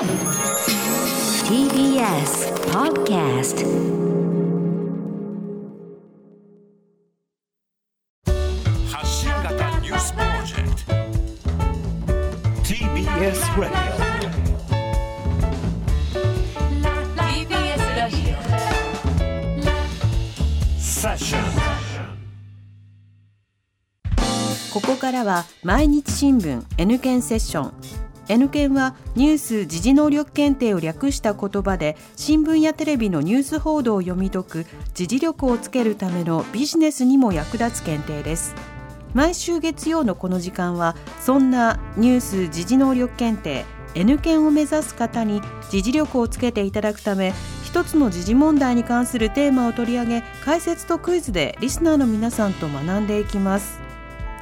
TBS Podcast 発信型ニュースプロジェクト。TBS TBS ラジオセッションここからは毎日新聞 N 検セッション N 検はニュース時事能力検定を略した言葉で新聞やテレビのニュース報道を読み解く時事力をつけるためのビジネスにも役立つ検定です。毎週月曜のこの時間はそんなニュース時事能力検定 N 検を目指す方に時事力をつけていただくため一つの時事問題に関するテーマを取り上げ解説とクイズでリスナーの皆さんと学んでいきます。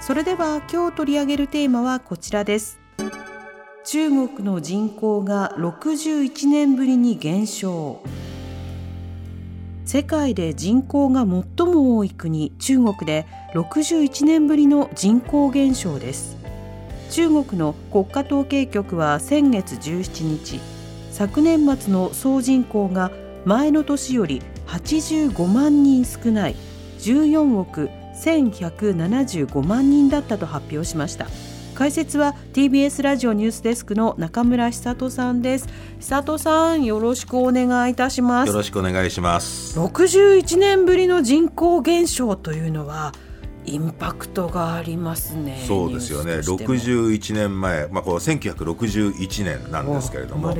それでは今日取り上げるテーマはこちらです。中国の人口が61年ぶりに減少。世界で人口が最も多い国中国で61年ぶりの人口減少です。中国の国家統計局は先月17日昨年末の総人口が前の年より85万人少ない14億1175万人だったと発表しました。解説は TBS ラジオニュースデスクの中村久人さんです。久人さんよろしくお願いいたします。よろしくお願いします。61年ぶりの人口減少というのはインパクトがありますね。そうですよね。61年前、まあ、こう1961年なんですけれども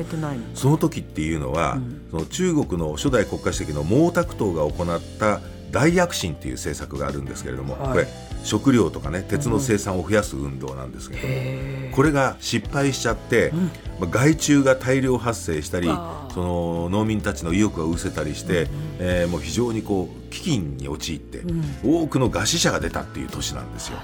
その時っていうのは、うん、その中国の初代国家主席の毛沢東が行った大躍進っていう政策があるんですけれども、はい、これ食料とかね鉄の生産を増やす運動なんですけれども、うん、これが失敗しちゃって、うん、まあ、害虫が大量発生したりその農民たちの意欲が失せたりして、うん、えー、もう非常にこう飢饉に陥って、多くの餓死者が出たっていう年なんですよ。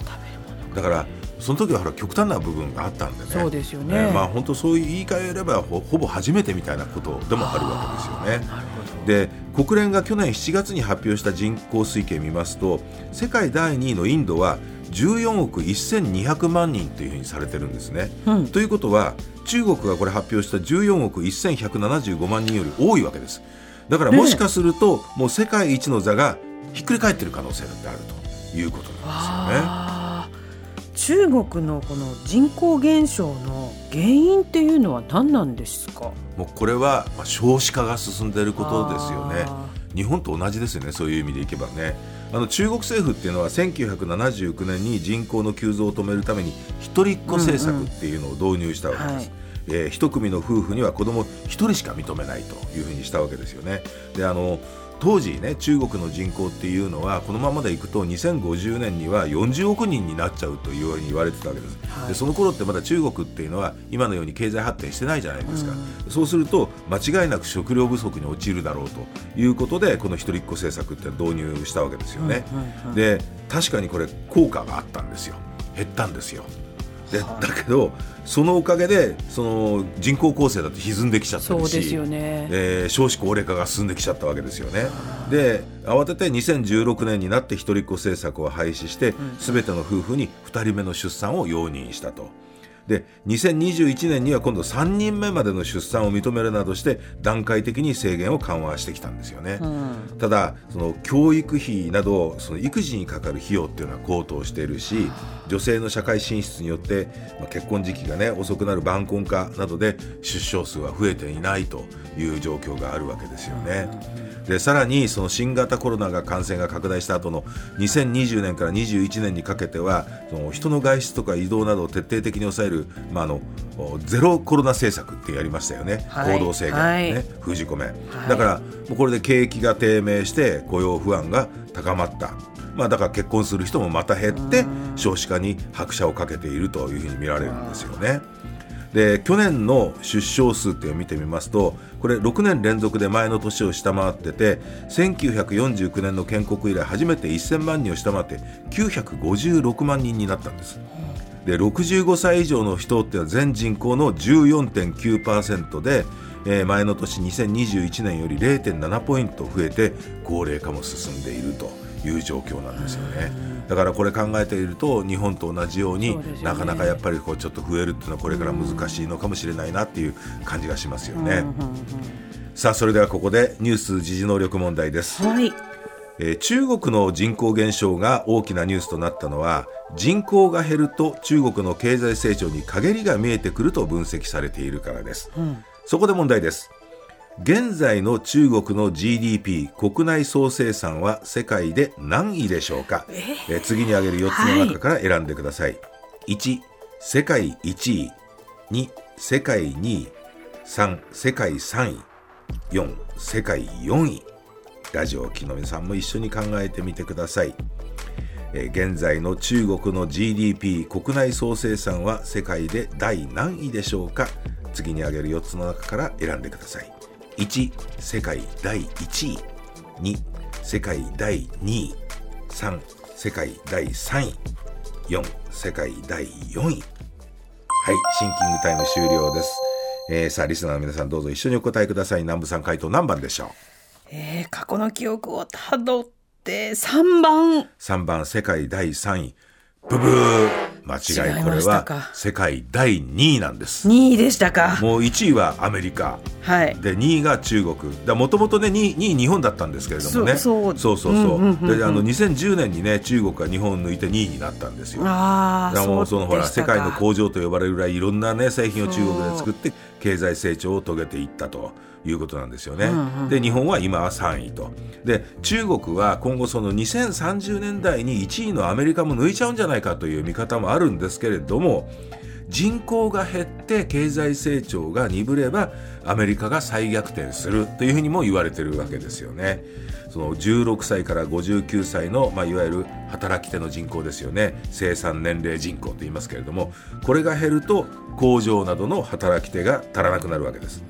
だからその時はほら極端な部分があったんでね。そうですよね、えー、まあ本当そういう言い換えればほぼ初めてみたいなことでもあるわけですよね。で国連が去年7月に発表した人口推計を見ますと世界第2位のインドは14億1200万人というふうにされてるんですね。うん、ということは中国がこれ発表した14億1175万人より多いわけです。だからもしかすると、もう世界一の座がひっくり返っている可能性だってあるということなんですよね。中国のこの人口減少の原因っていうのは何なんですか？もうこれはまあ少子化が進んでいることですよね。日本と同じですよね。そういう意味でいけばね。あの中国政府っていうのは1979年に人口の急増を止めるために一人っ子政策っていうのを導入したわけです、うんうん。はい。えー、一組の夫婦には子供一人しか認めないというふうにしたわけですよね。であの当時ね中国の人口っていうのはこのままでいくと2050年には40億人になっちゃうというように言われてたわけです、はい、でその頃ってまだ中国っていうのは今のように経済発展してないじゃないですか、うん、そうすると間違いなく食料不足に陥るだろうということでこの一人っ子政策って導入したわけですよね、うん、で確かにこれ効果があったんですよ。減ったんですよでだけどそのおかげでその人口構成だって歪んできちゃったりしそうですよね、えー、少子高齢化が進んできちゃったわけですよね。で慌てて2016年になって一人っ子政策を廃止してすべ、ての夫婦に2人目の出産を容認したと。で2021年には今度3人目までの出産を認めるなどして段階的に制限を緩和してきたんですよね、うん、ただその教育費などその育児にかかる費用っていうのは高騰しているし女性の社会進出によって、まあ、結婚時期がね遅くなる晩婚化などで出生数は増えていないという状況があるわけですよね。うんでさらにその新型コロナが感染が拡大した後の2020年から21年にかけてはその人の外出とか移動などを徹底的に抑える、まあ、あのゼロコロナ政策ってやりましたよね、はい、行動制限、ね、はい、封じ込め、はい、だからもうこれで景気が低迷して雇用不安が高まった。まあ、だから結婚する人もまた減って少子化に拍車をかけているというふうに見られるんですよね。で去年の出生数っていうのを見てみますとこれ6年連続で前の年を下回ってて1949年の建国以来初めて1000万人を下回って956万人になったんです。で65歳以上の人っては全人口の14.9%で、えー、前の年2021年より0.7ポイント増えて高齢化も進んでいるという状況なんですよね。だからこれ考えていると日本と同じようにねなかなかやっぱりこうちょっと増えるっていうのはこれから難しいのかもしれないなっていう感じがしますよね。さあそれではここでニュース時事能力問題です。はい。えー中国の人口減少が大きなニュースとなったのは人口が減ると中国の経済成長に陰りが見えてくると分析されているからです、そこで問題です現在の中国の GDP 国内総生産は世界で何位でしょうか、え？ー次に挙げる4つの中から選んでください、1世界1位。2世界2位。3世界3位。4世界4位。ラジオを聴きの皆さんも一緒に考えてみてください、えー現在の中国の GDP 国内総生産は世界で第何位でしょうか？次に挙げる4つの中から選んでください1世界第1位。2世界第2位。3世界第3位。4世界第4位。はいシンキングタイム終了です、えーさあリスナーの皆さんどうぞ一緒にお答えください。南部さん回答何番でしょう？えー過去の記憶をたどって3番。3番世界第3位。ブブー間違いこれは世界第2位なんです。2位でしたか。もう1位はアメリカ。はい。で2位が中国。もともとね 2, 位2位日本だったんですけれどもね。そうそう。そうそうそう。うんうんうんうん。であの2010年にね中国が日本を抜いて2位になったんですよ。ああ、だからもうそのほら世界の工場と呼ばれるぐらいいろんなね製品を中国で作って経済成長を遂げていったということなんですよね。で日本は今は3位と。で中国は今後その2030年代に1位のアメリカも抜いちゃうんじゃないかという見方もああるんですけれども人口が減って経済成長が鈍ればアメリカが再逆転するというふうにも言われてるわけですよね。その16歳から59歳の、まあ、いわゆる働き手の人口ですよね生産年齢人口と言いますけれどもこれが減ると工場などの働き手が足らなくなるわけです。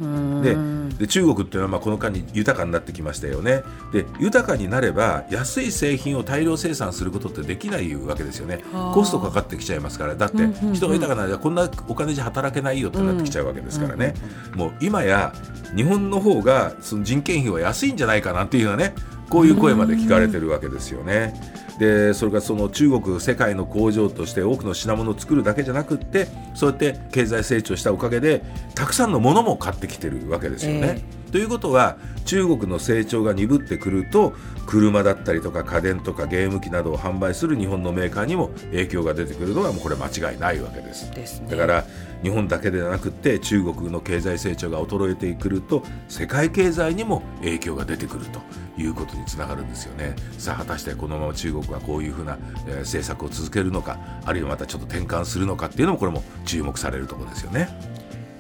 でで中国っていうのはまあこの間に豊かになってきましたよね。で豊かになれば安い製品を大量生産することってできないわけですよね。コストかかってきちゃいますからだって人が豊かならこんなお金じゃ働けないよってなってきちゃうわけですからね。もう今や日本の方がその人件費は安いんじゃないかなっていうようなねこういう声まで聞かれてるわけですよね。でそれからその中国世界の工場として多くの品物を作るだけじゃなくってそうやって経済成長したおかげでたくさんのものも買ってきてるわけですよね。ということは中国の成長が鈍ってくると車だったりとか家電とかゲーム機などを販売する日本のメーカーにも影響が出てくるのはもうこれ間違いないわけです。ですね。だから日本だけではなくって中国の経済成長が衰えてくると世界経済にも影響が出てくるということにつながるんですよね。さあ果たしてこのまま中国がこういうふうな、えー政策を続けるのかあるいはまたちょっと転換するのかっていうのもこれも注目されるところですよね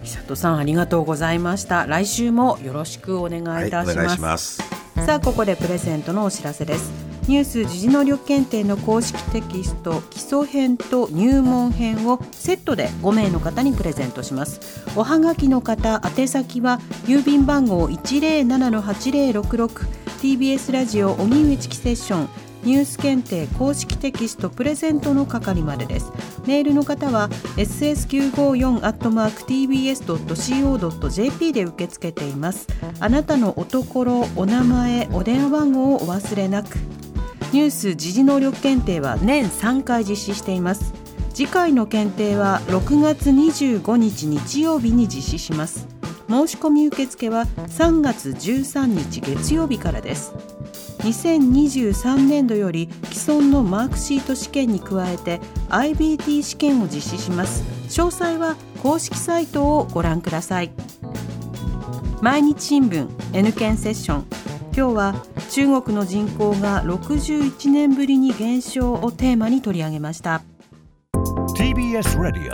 久人さんありがとうございました。来週もよろしくお願いいたします,、はいます。さあここでプレゼントのお知らせです。ニュース時事能力検定の公式テキスト基礎編と入門編をセットで5名の方にプレゼントします。おはがきの方宛先は郵便番号 107-8066TBS ラジオ荻上チキセッションニュース検定公式テキストプレゼントの係までです。メールの方は ss954-tbs.co.jp で受け付けています。あなたのおところお名前お電話番号をお忘れなく。ニュース時事能力検定は年3回実施しています。次回の検定は6月25日日曜日に実施します。申し込み受付は3月13日月曜日からです。2023年度より既存のマークシート試験に加えて IBT 試験を実施します。詳細は公式サイトをご覧ください。毎日新聞 N 検セッション。今日は中国の人口が61年ぶりに減少をテーマに取り上げました。TBS Radio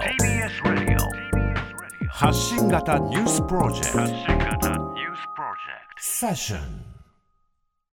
発信型ニュースプロジェクト。セッション